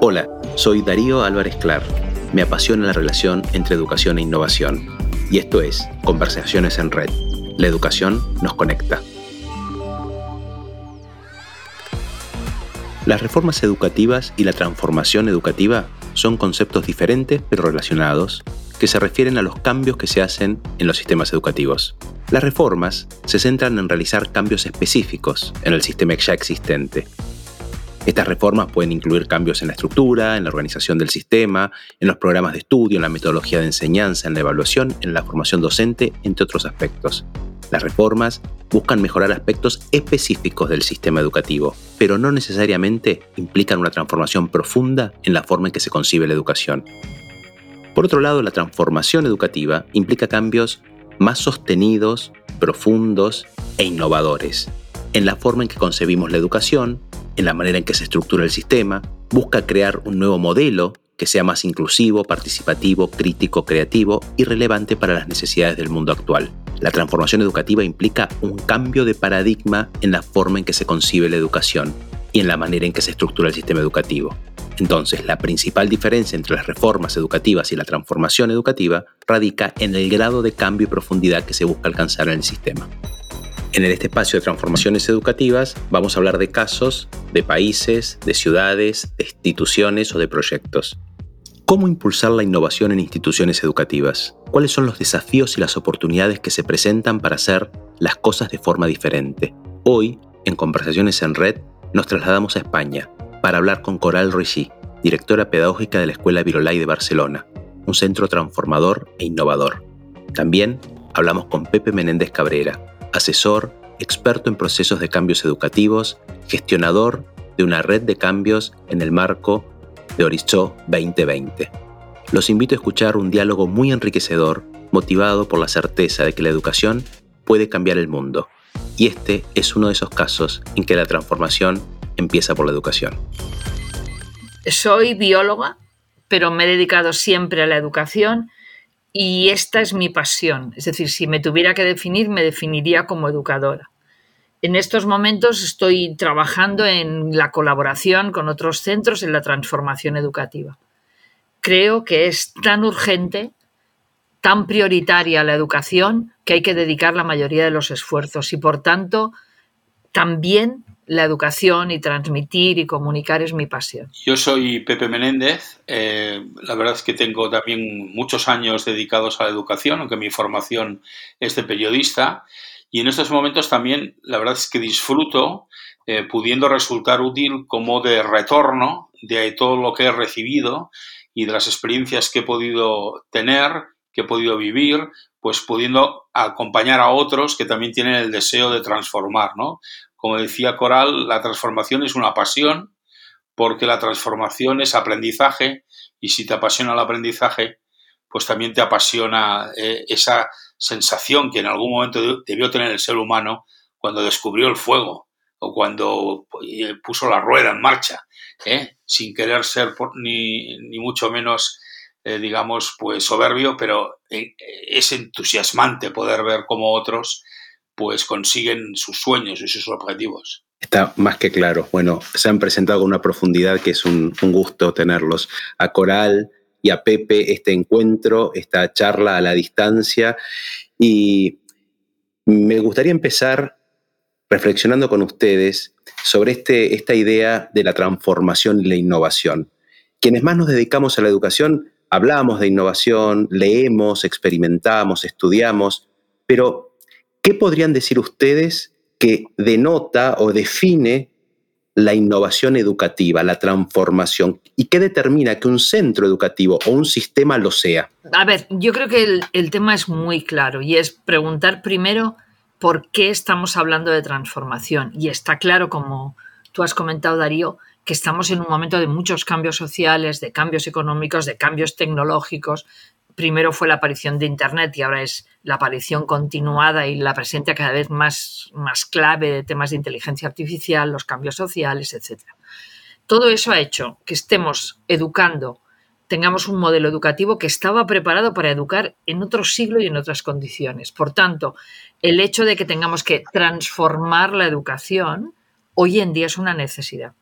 Hola, soy Darío Álvarez Clar. Me apasiona la relación entre educación e innovación. Y esto es Conversaciones en Red. La educación nos conecta. Las reformas educativas y la transformación educativa son conceptos diferentes pero relacionados que se refieren a los cambios que se hacen en los sistemas educativos. Las reformas se centran en realizar cambios específicos en el sistema ya existente estas reformas pueden incluir cambios en la estructura, en la organización del sistema, en los programas de estudio, en la metodología de enseñanza, en la evaluación, en la formación docente, entre otros aspectos. Las reformas buscan mejorar aspectos específicos del sistema educativo, pero no necesariamente implican una transformación profunda en la forma en que se concibe la educación. Por otro lado, la transformación educativa implica cambios más sostenidos, profundos e innovadores en la forma en que concebimos la educación, en la manera en que se estructura el sistema, busca crear un nuevo modelo que sea más inclusivo, participativo, crítico, creativo y relevante para las necesidades del mundo actual. La transformación educativa implica un cambio de paradigma en la forma en que se concibe la educación y en la manera en que se estructura el sistema educativo. Entonces, la principal diferencia entre las reformas educativas y la transformación educativa radica en el grado de cambio y profundidad que se busca alcanzar en el sistema. En este espacio de transformaciones educativas vamos a hablar de casos, de países, de ciudades, de instituciones o de proyectos. ¿Cómo impulsar la innovación en instituciones educativas? ¿Cuáles son los desafíos y las oportunidades que se presentan para hacer las cosas de forma diferente? Hoy, en Conversaciones en Red, nos trasladamos a España para hablar con Coral Ruiz, directora pedagógica de la Escuela Virolai de Barcelona, un centro transformador e innovador. También hablamos con Pepe Menéndez Cabrera, asesor, experto en procesos de cambios educativos, gestionador de una red de cambios en el marco de Orichó 2020. Los invito a escuchar un diálogo muy enriquecedor, motivado por la certeza de que la educación puede cambiar el mundo. Y este es uno de esos casos en que la transformación empieza por la educación. Soy bióloga, pero me he dedicado siempre a la educación y esta es mi pasión. Es decir, si me tuviera que definir, me definiría como educadora. En estos momentos estoy trabajando en la colaboración con otros centros en la transformación educativa. Creo que es tan urgente, tan prioritaria la educación, que hay que dedicar la mayoría de los esfuerzos y, por tanto, también la educación y transmitir y comunicar es mi pasión. Yo soy Pepe Menéndez. Eh, la verdad es que tengo también muchos años dedicados a la educación, aunque mi formación es de periodista. Y en estos momentos también la verdad es que disfruto eh, pudiendo resultar útil como de retorno de todo lo que he recibido y de las experiencias que he podido tener, que he podido vivir, pues pudiendo acompañar a otros que también tienen el deseo de transformar, ¿no? Como decía Coral, la transformación es una pasión porque la transformación es aprendizaje y si te apasiona el aprendizaje, pues también te apasiona eh, esa sensación que en algún momento debió tener el ser humano cuando descubrió el fuego o cuando eh, puso la rueda en marcha, ¿eh? sin querer ser ni, ni, mucho menos, digamos, pues soberbio, pero es entusiasmante poder ver cómo otros pues consiguen sus sueños y sus objetivos. Está más que claro. Bueno, se han presentado con una profundidad que es un, gusto tenerlos. A Coral y a Pepe este encuentro, esta charla a la distancia. Y me gustaría empezar reflexionando con ustedes sobre este, esta idea de la transformación y la innovación. Quienes más nos dedicamos a la educación, hablamos de innovación, leemos, experimentamos, estudiamos, pero ¿Qué podrían decir ustedes que denota o define la innovación educativa, la transformación? ¿Y qué determina que un centro educativo o un sistema lo sea? A ver, yo creo que el, tema es muy claro y es preguntar primero por qué estamos hablando de transformación. Y está claro, como tú has comentado, Darío, que estamos en un momento de muchos cambios sociales, de cambios económicos, de cambios tecnológicos, primero fue la aparición de Internet y ahora es la aparición continuada y la presencia cada vez más, más clave de temas de inteligencia artificial, los cambios sociales, etc. Todo eso ha hecho que estemos educando, tengamos un modelo educativo que estaba preparado para educar en otro siglo y en otras condiciones. Por tanto, el hecho de que tengamos que transformar la educación hoy en día es una necesidad.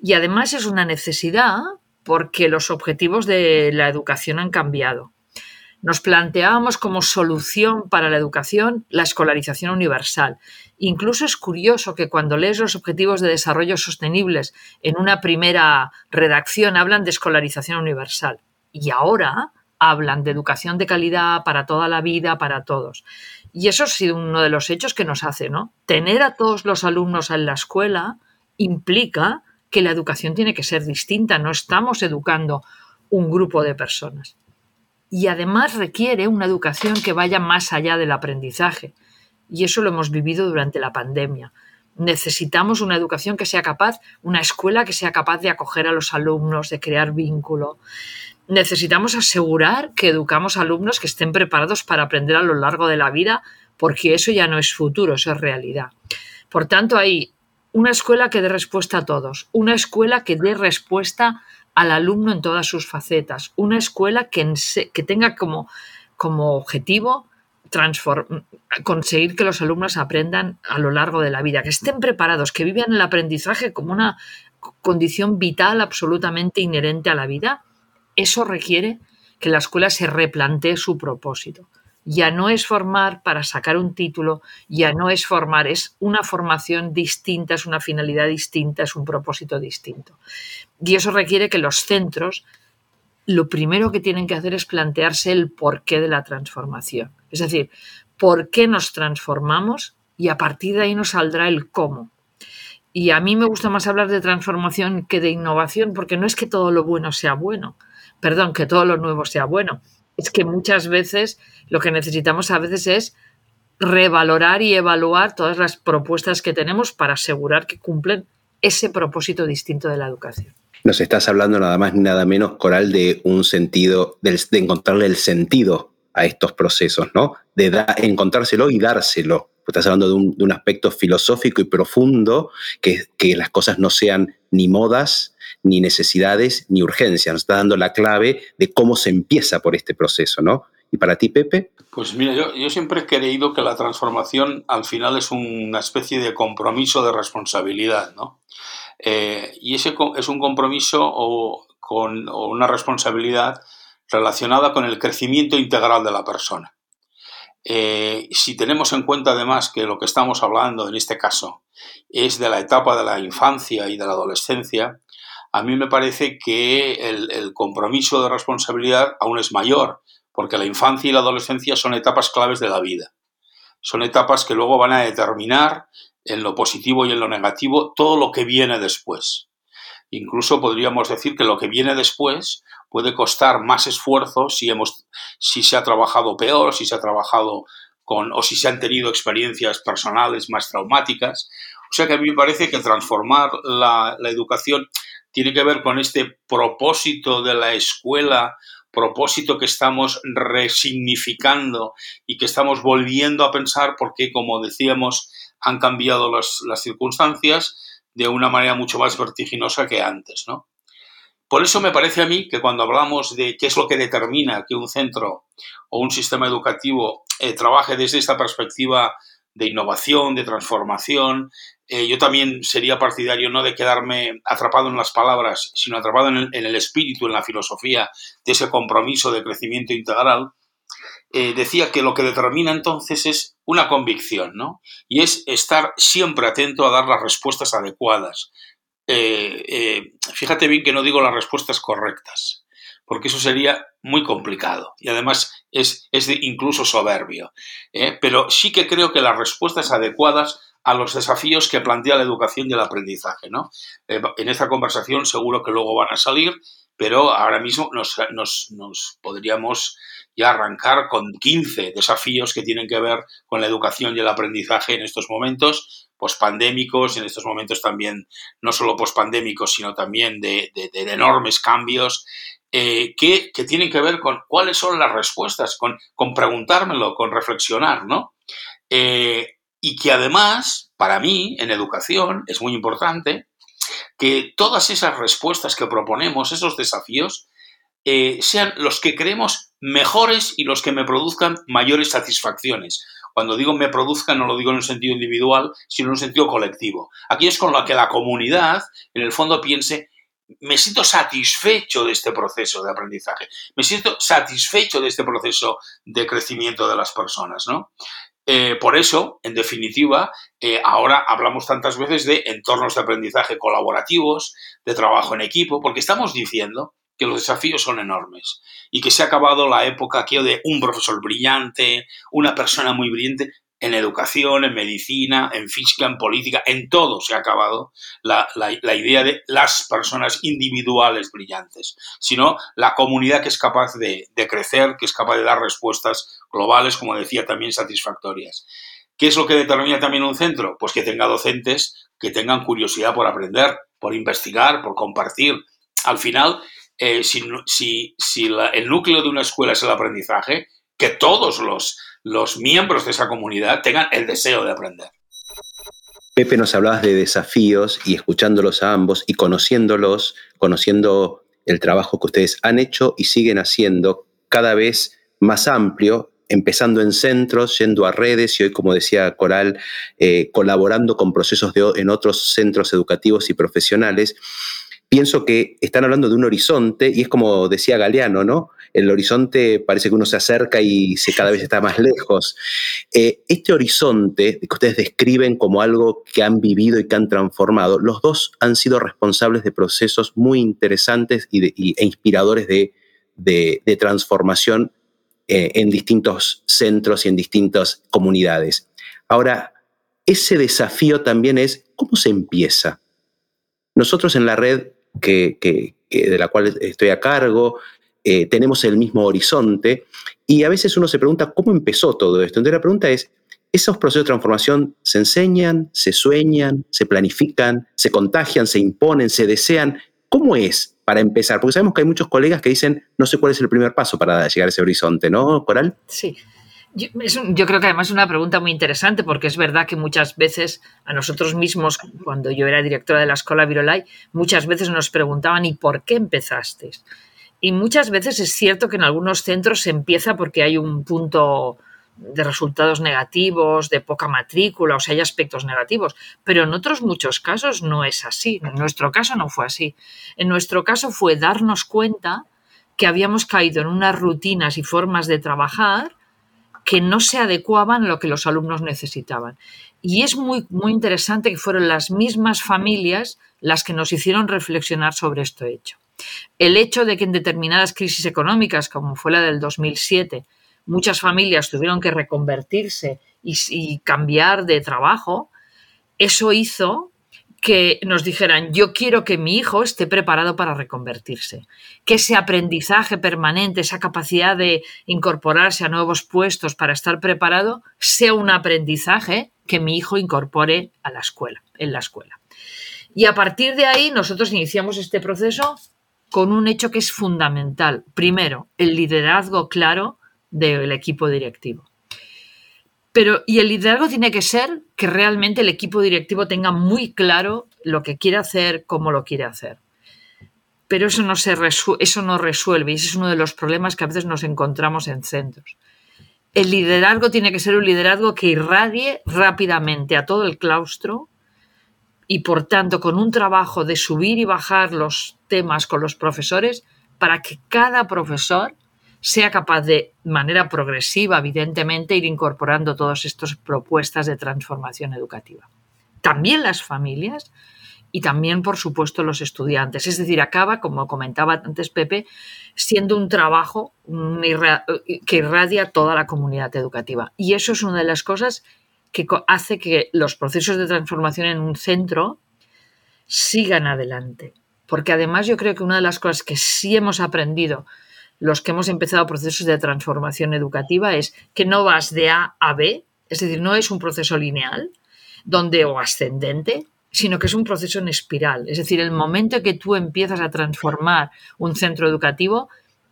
Y además es una necesidad porque los objetivos de la educación han cambiado. Nos planteábamos como solución para la educación la escolarización universal. Incluso es curioso que cuando lees los Objetivos de Desarrollo Sostenibles en una primera redacción hablan de escolarización universal. Y ahora hablan de educación de calidad para toda la vida, para todos. Y eso ha sido uno de los hechos que nos hace, ¿no? Tener a todos los alumnos en la escuela implica que la educación tiene que ser distinta, no estamos educando un grupo de personas. Y además requiere una educación que vaya más allá del aprendizaje. Y eso lo hemos vivido durante la pandemia. Necesitamos una educación que sea capaz, una escuela que sea capaz de acoger a los alumnos, de crear vínculo. Necesitamos asegurar que educamos a alumnos que estén preparados para aprender a lo largo de la vida, porque eso ya no es futuro, eso es realidad. Por tanto, hay una escuela que dé respuesta a todos, una escuela que dé respuesta al alumno en todas sus facetas, una escuela que, que tenga como, como objetivo conseguir que los alumnos aprendan a lo largo de la vida, que estén preparados, que vivan el aprendizaje como una condición vital absolutamente inherente a la vida, eso requiere que la escuela se replantee su propósito ya no es formar para sacar un título, ya no es formar, es una formación distinta, es una finalidad distinta, es un propósito distinto. Y eso requiere que los centros lo primero que tienen que hacer es plantearse el porqué de la transformación. Es decir, por qué nos transformamos y a partir de ahí nos saldrá el cómo. Y a mí me gusta más hablar de transformación que de innovación porque no es que todo lo bueno sea bueno, perdón, que todo lo nuevo sea bueno, es que muchas veces lo que necesitamos a veces es revalorar y evaluar todas las propuestas que tenemos para asegurar que cumplen ese propósito distinto de la educación. Nos estás hablando nada más nada menos, Coral, de un sentido, de, encontrarle el sentido a estos procesos, ¿no? De encontrárselo y dárselo. Estás hablando de un, aspecto filosófico y profundo, que, las cosas no sean ni modas, ni necesidades, ni urgencias. Nos está dando la clave de cómo se empieza por este proceso, ¿no? ¿Y para ti, Pepe? Pues mira, yo, siempre he creído que la transformación al final es una especie de compromiso de responsabilidad, ¿no? Eh, y ese es un compromiso o, con, una responsabilidad relacionada con el crecimiento integral de la persona. Eh, si tenemos en cuenta además que lo que estamos hablando en este caso es de la etapa de la infancia y de la adolescencia, a mí me parece que el, compromiso de responsabilidad aún es mayor, porque la infancia y la adolescencia son etapas claves de la vida. Son etapas que luego van a determinar en lo positivo y en lo negativo todo lo que viene después. Incluso podríamos decir que lo que viene después puede costar más esfuerzo si, hemos, si se ha trabajado peor, si se ha trabajado con, o si se han tenido experiencias personales más traumáticas. O sea que a mí me parece que transformar la, la educación tiene que ver con este propósito de la escuela, propósito que estamos resignificando y que estamos volviendo a pensar porque, como decíamos, han cambiado las, circunstancias de una manera mucho más vertiginosa que antes, ¿no? Por eso me parece a mí que cuando hablamos de qué es lo que determina que un centro o un sistema educativo eh, trabaje desde esta perspectiva de innovación, de transformación, eh, yo también sería partidario no de quedarme atrapado en las palabras, sino atrapado en el, espíritu, en la filosofía de ese compromiso de crecimiento integral. Eh, decía que lo que determina entonces es una convicción, ¿no? Y es estar siempre atento a dar las respuestas adecuadas. Eh, fíjate bien que no digo las respuestas correctas, porque eso sería muy complicado y además es, es incluso soberbio. Pero sí que creo que las respuestas adecuadas a los desafíos que plantea la educación y el aprendizaje. ¿no? Eh, en esta conversación seguro que luego van a salir, pero ahora mismo nos, podríamos ya arrancar con 15 desafíos que tienen que ver con la educación y el aprendizaje en estos momentos pospandémicos, en estos momentos también no solo pospandémicos, sino también de, enormes cambios, eh, que, tienen que ver con cuáles son las respuestas, con, con preguntármelo, con reflexionar, ¿no? Eh, y que además, para mí, en educación, es muy importante que todas esas respuestas que proponemos, esos desafíos, eh, sean los que creemos mejores y los que me produzcan mayores satisfacciones. Cuando digo me produzcan, no lo digo en un sentido individual, sino en un sentido colectivo. Aquí es con lo que la comunidad, en el fondo, piense, me siento satisfecho de este proceso de aprendizaje, me siento satisfecho de este proceso de crecimiento de las personas, ¿no? Eh, por eso, en definitiva, eh, ahora hablamos tantas veces de entornos de aprendizaje colaborativos, de trabajo en equipo, porque estamos diciendo que los desafíos son enormes y que se ha acabado la época aquí de un profesor brillante, una persona muy brillante. En educación, en medicina, en física, en política, en todo se ha acabado la, idea de las personas individuales brillantes, sino la comunidad que es capaz de, de crecer, que es capaz de dar respuestas globales, como decía, también satisfactorias. ¿Qué es lo que determina también un centro? Pues que tenga docentes que tengan curiosidad por aprender, por investigar, por compartir. Al final, eh, si, el núcleo de una escuela es el aprendizaje, que todos los, los miembros de esa comunidad tengan el deseo de aprender. Pepe, nos hablabas de desafíos y escuchándolos a ambos y conociéndolos, conociendo el trabajo que ustedes han hecho y siguen haciendo cada vez más amplio, empezando en centros, yendo a redes y hoy, como decía Coral, eh, colaborando con procesos de, en otros centros educativos y profesionales pienso que están hablando de un horizonte y es como decía Galeano, ¿no? El horizonte parece que uno se acerca y se cada vez está más lejos. Eh, este horizonte que ustedes describen como algo que han vivido y que han transformado, los dos han sido responsables de procesos muy interesantes y e inspiradores de, transformación eh, en distintos centros y en distintas comunidades. Ahora, ese desafío también es cómo se empieza. Nosotros en la red que, de la cual estoy a cargo, eh, tenemos el mismo horizonte y a veces uno se pregunta cómo empezó todo esto. Entonces la pregunta es, ¿esos procesos de transformación se enseñan, se sueñan, se planifican, se contagian, se imponen, se desean? ¿Cómo es para empezar? Porque sabemos que hay muchos colegas que dicen, no sé cuál es el primer paso para llegar a ese horizonte, ¿no, Coral? Sí. Yo, creo que además es una pregunta muy interesante porque es verdad que muchas veces a nosotros mismos, cuando yo era directora de la Escuela Virolai, muchas veces nos preguntaban ¿y por qué empezaste? Y muchas veces es cierto que en algunos centros se empieza porque hay un punto de resultados negativos, de poca matrícula, o sea, hay aspectos negativos, pero en otros muchos casos no es así. En nuestro caso no fue así. En nuestro caso fue darnos cuenta que habíamos caído en unas rutinas y formas de trabajar que no se adecuaban a lo que los alumnos necesitaban. Y es muy, muy interesante que fueron las mismas familias las que nos hicieron reflexionar sobre esto hecho. El hecho de que en determinadas crisis económicas, como fue la del 2007, muchas familias tuvieron que reconvertirse y, y cambiar de trabajo, eso hizo que nos dijeran, yo quiero que mi hijo esté preparado para reconvertirse, que ese aprendizaje permanente, esa capacidad de incorporarse a nuevos puestos para estar preparado, sea un aprendizaje que mi hijo incorpore a la escuela, en la escuela. Y a partir de ahí nosotros iniciamos este proceso con un hecho que es fundamental. Primero, el liderazgo claro del equipo directivo. Pero, y el liderazgo tiene que ser que realmente el equipo directivo tenga muy claro lo que quiere hacer, cómo lo quiere hacer. Pero eso no, se eso no resuelve y ese es uno de los problemas que a veces nos encontramos en centros. El liderazgo tiene que ser un liderazgo que irradie rápidamente a todo el claustro y por tanto con un trabajo de subir y bajar los temas con los profesores para que cada profesor sea capaz de manera progresiva, evidentemente, ir incorporando todas estas propuestas de transformación educativa. También las familias y también, por supuesto, los estudiantes. Es decir, acaba, como comentaba antes Pepe, siendo un trabajo que irradia toda la comunidad educativa. Y eso es una de las cosas que hace que los procesos de transformación en un centro sigan adelante. Porque además yo creo que una de las cosas que sí hemos aprendido los que hemos empezado procesos de transformación educativa es que no vas de A a B, es decir, no es un proceso lineal donde o ascendente, sino que es un proceso en espiral. Es decir, el momento que tú empiezas a transformar un centro educativo,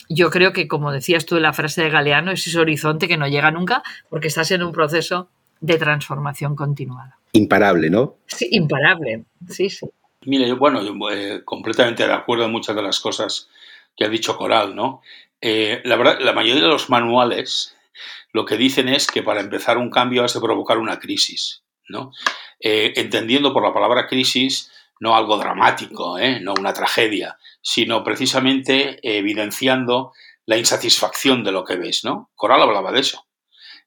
yo creo que, como decías tú en la frase de Galeano, es ese horizonte que no llega nunca porque estás en un proceso de transformación continuada. Imparable, ¿no? Sí, imparable. Sí, sí. Mire, bueno, yo, eh, completamente de acuerdo en muchas de las cosas que ha dicho Coral, ¿no? Eh, la verdad, la mayoría de los manuales lo que dicen es que para empezar un cambio has de provocar una crisis, ¿no? Eh, entendiendo por la palabra crisis no algo dramático, ¿eh? no una tragedia, sino precisamente evidenciando la insatisfacción de lo que ves, ¿no? Coral hablaba de eso.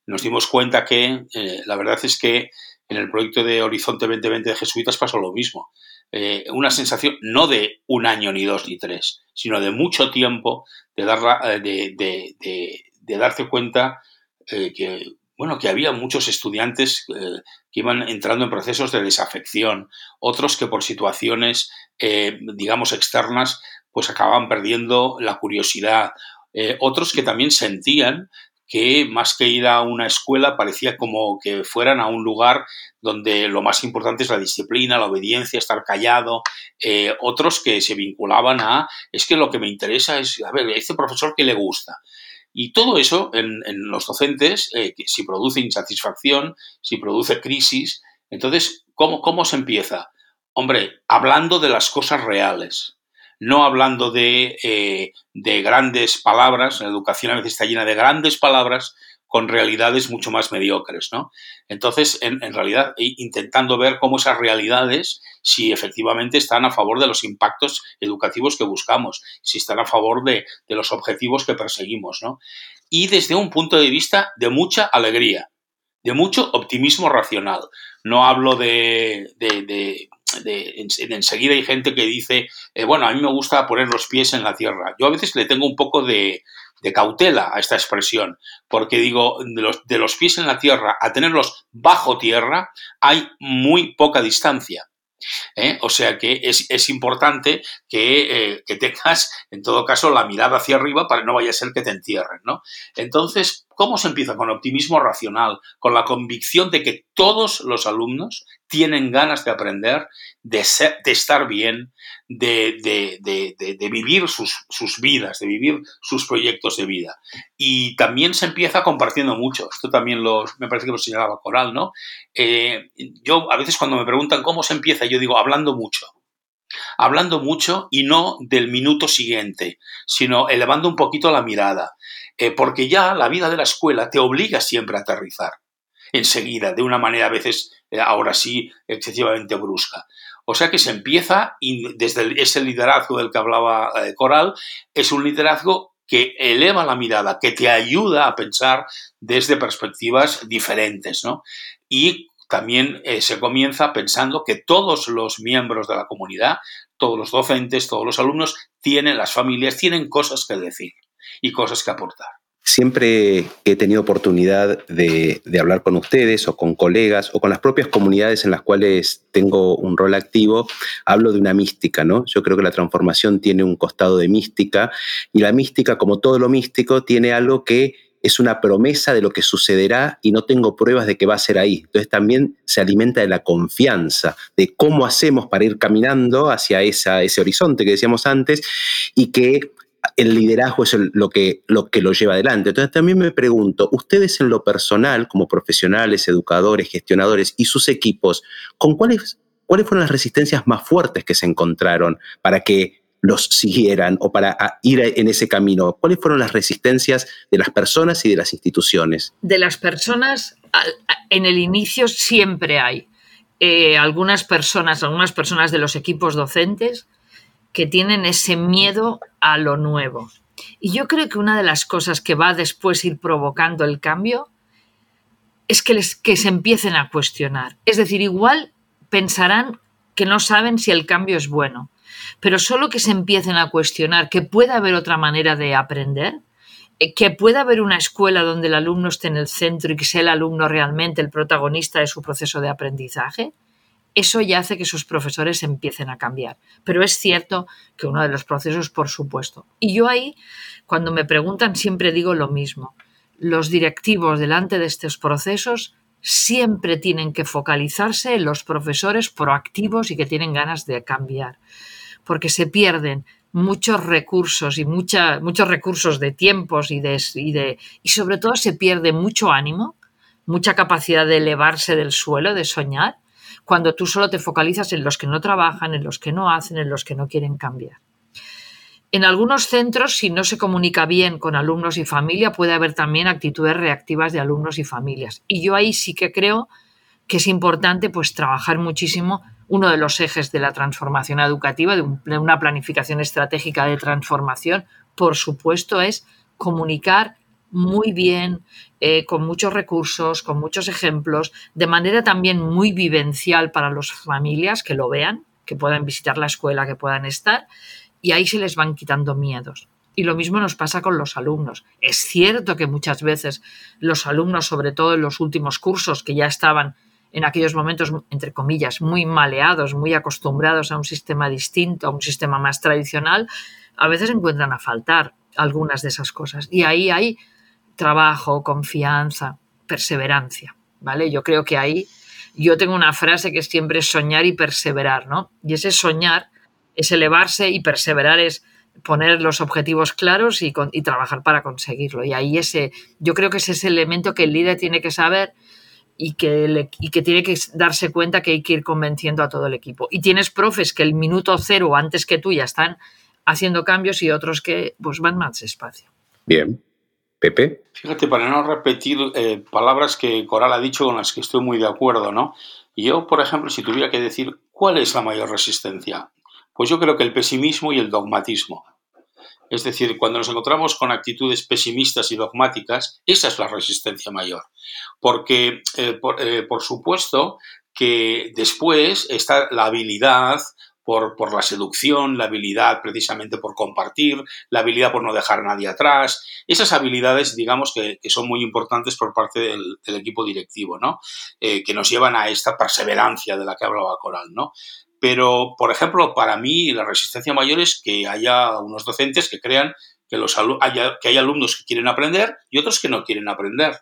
Nos dimos cuenta que la verdad es que en el proyecto de Horizonte 2020 de Jesuitas pasó lo mismo. Eh, una sensación no de un año, ni dos, ni tres, sino de mucho tiempo de, dar, eh, de, de, darse cuenta eh, que, bueno, que había muchos estudiantes que iban entrando en procesos de desafección, otros que por situaciones, digamos, externas, pues acababan perdiendo la curiosidad, otros que también sentían que más que ir a una escuela parecía como que fueran a un lugar donde lo más importante es la disciplina, la obediencia, estar callado. Eh, otros que se vinculaban a, es que lo que me interesa es, a ver, este profesor que le gusta. Y todo eso en, los docentes, eh, si produce insatisfacción, si produce crisis, entonces, ¿cómo, ¿cómo se empieza? Hombre, hablando de las cosas reales no hablando eh, de, grandes palabras, la educación a veces está llena de grandes palabras con realidades mucho más mediocres, ¿no? Entonces, en, realidad, intentando ver cómo esas realidades, si efectivamente están a favor de los impactos educativos que buscamos, si están a favor de, los objetivos que perseguimos, ¿no? Y desde un punto de vista de mucha alegría, de mucho optimismo racional. No hablo de, de, enseguida hay gente que dice, eh, bueno, a mí me gusta poner los pies en la tierra. Yo a veces le tengo un poco de, cautela a esta expresión, porque digo, de los, de los pies en la tierra a tenerlos bajo tierra hay muy poca distancia. ¿eh? O sea que es, importante eh, que, tengas, en todo caso, la mirada hacia arriba para no vaya a ser que te entierren. ¿no? Entonces, ¿cómo se empieza? Con optimismo racional, con la convicción de que todos los alumnos tienen ganas de aprender, de, de estar bien, de, vivir sus, vidas, de vivir sus proyectos de vida. Y también se empieza compartiendo mucho. Esto también me parece que lo señalaba Coral, ¿no? Eh, yo a veces cuando me preguntan cómo se empieza, yo digo hablando mucho. Hablando mucho y no del minuto siguiente, sino elevando un poquito la mirada. Eh, porque ya la vida de la escuela te obliga siempre a aterrizar enseguida, de una manera a veces, eh, ahora sí, excesivamente brusca. O sea que se empieza, y desde ese liderazgo del que hablaba eh, Coral, es un liderazgo que eleva la mirada, que te ayuda a pensar desde perspectivas diferentes, ¿no? Y también eh, se comienza pensando que todos los miembros de la comunidad, todos los docentes, todos los alumnos, tienen, las familias, tienen cosas que decir y cosas que aportar. Siempre que he tenido oportunidad de, hablar con ustedes o con colegas o con las propias comunidades en las cuales tengo un rol activo, hablo de una mística, ¿no? Yo creo que la transformación tiene un costado de mística y la mística, como todo lo místico, tiene algo que es una promesa de lo que sucederá y no tengo pruebas de que va a ser ahí. Entonces también se alimenta de la confianza, de cómo hacemos para ir caminando hacia esa, ese horizonte que decíamos antes y que el liderazgo es lo, que, lo que lo lleva adelante. Entonces también me pregunto, ustedes en lo personal, como profesionales, educadores, gestionadores y sus equipos, ¿con cuáles, cuáles fueron las resistencias más fuertes que se encontraron para que los siguieran o para ir en ese camino? ¿Cuáles fueron las resistencias de las personas y de las instituciones? De las personas, en el inicio siempre hay. Eh, algunas personas, algunas personas de los equipos docentes que tienen ese miedo a lo nuevo. Y yo creo que una de las cosas que va después ir provocando el cambio es que, les, que se empiecen a cuestionar. Es decir, igual pensarán que no saben si el cambio es bueno, pero solo que se empiecen a cuestionar que puede haber otra manera de aprender, eh, que pueda haber una escuela donde el alumno esté en el centro y que sea el alumno realmente el protagonista de su proceso de aprendizaje, eso ya hace que sus profesores empiecen a cambiar. Pero es cierto que uno de los procesos, por supuesto. Y yo ahí, cuando me preguntan, siempre digo lo mismo. Los directivos delante de estos procesos siempre tienen que focalizarse en los profesores proactivos y que tienen ganas de cambiar, porque se pierden muchos recursos y muchos recursos de tiempos y, de, y, sobre todo se pierde mucho ánimo, mucha capacidad de elevarse del suelo, de soñar, cuando tú solo te focalizas en los que no trabajan, en los que no hacen, en los que no quieren cambiar. En algunos centros, si no se comunica bien con alumnos y familia, puede haber también actitudes reactivas de alumnos y familias. Y yo ahí sí que creo que es importante pues trabajar muchísimo uno de los ejes de la transformación educativa, de, una planificación estratégica de transformación, por supuesto, es comunicar muy bien, eh, con muchos recursos, con muchos ejemplos, de manera también muy vivencial para las familias que lo vean, que puedan visitar la escuela, que puedan estar, y ahí se les van quitando miedos. Y lo mismo nos pasa con los alumnos. Es cierto que muchas veces los alumnos, sobre todo en los últimos cursos, que ya estaban en aquellos momentos, entre comillas, muy maleados, muy acostumbrados a un sistema distinto, a un sistema más tradicional, a veces encuentran a faltar algunas de esas cosas. Y ahí hay trabajo, confianza, perseverancia, ¿vale? Yo creo que ahí yo tengo una frase que siempre es soñar y perseverar, ¿no? Y ese soñar es elevarse y perseverar es poner los objetivos claros y, trabajar para conseguirlo. Y ahí ese, yo creo que es ese elemento que el líder tiene que saber y que, que tiene que darse cuenta que hay que ir convenciendo a todo el equipo. Y tienes profes que el minuto cero antes que tú ya están haciendo cambios y otros que pues van más despacio. Bien. Pepe. Fíjate, para no repetir eh, palabras que Coral ha dicho con las que estoy muy de acuerdo, ¿no? Yo, por ejemplo, si tuviera que decir cuál es la mayor resistencia, pues yo creo que el pesimismo y el dogmatismo. Es decir, cuando nos encontramos con actitudes pesimistas y dogmáticas, esa es la resistencia mayor. Porque, eh, eh, por, supuesto, que después está la habilidad por, la seducción, la habilidad precisamente por compartir, la habilidad por no dejar a nadie atrás. Esas habilidades, digamos, que, son muy importantes por parte del, equipo directivo, ¿no? Eh, que nos llevan a esta perseverancia de la que hablaba Coral, ¿no? Pero, por ejemplo, para mí la resistencia mayor es que haya unos docentes que crean que, los haya, que hay alumnos que quieren aprender y otros que no quieren aprender.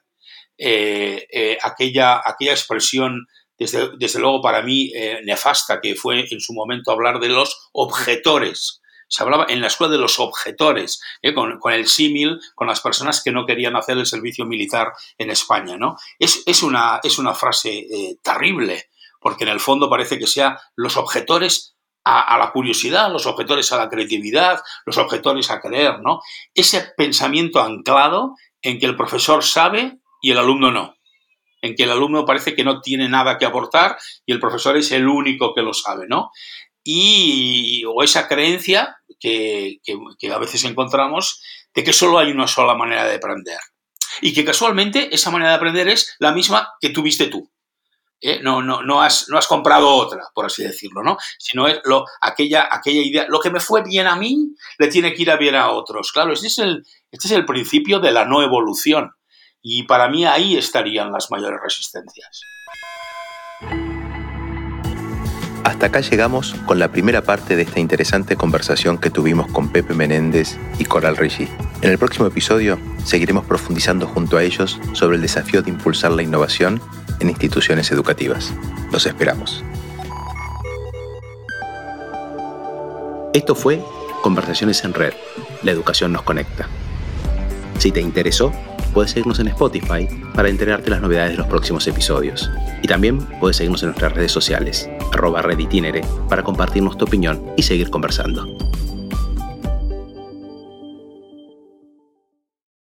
Eh, eh, aquella, aquella expresión, desde, desde, luego para mí eh, nefasta, que fue en su momento hablar de los objetores. Se hablaba en la escuela de los objetores, con, con, el símil, con las personas que no querían hacer el servicio militar en España. ¿no? Es, es, una, es una frase terrible, porque en el fondo parece que sea los objetores a, la curiosidad, los objetores a la creatividad, los objetores a creer, ¿no? Ese pensamiento anclado en que el profesor sabe y el alumno no, en que el alumno parece que no tiene nada que aportar y el profesor es el único que lo sabe, ¿no? Y, o esa creencia que, que a veces encontramos de que solo hay una sola manera de aprender. Y que casualmente esa manera de aprender es la misma que tuviste tú. ¿Eh? no, no, no, has, no has comprado otra, por así decirlo, ¿no? Sino es lo, aquella, aquella idea, lo que me fue bien a mí, le tiene que ir a bien a otros. Claro, este es el, este es el principio de la no evolución. Y para mí ahí estarían las mayores resistencias. Hasta acá llegamos con la primera parte de esta interesante conversación que tuvimos con Pepe Menéndez y Coral Rigi. En el próximo episodio seguiremos profundizando junto a ellos sobre el desafío de impulsar la innovación en instituciones educativas. Los esperamos. Esto fue Conversaciones en Red. La educación nos conecta. Si te interesó, puedes seguirnos en Spotify para enterarte de las novedades de los próximos episodios. Y también puedes seguirnos en nuestras redes sociales, arroba reditinere, para compartirnos tu opinión y seguir conversando.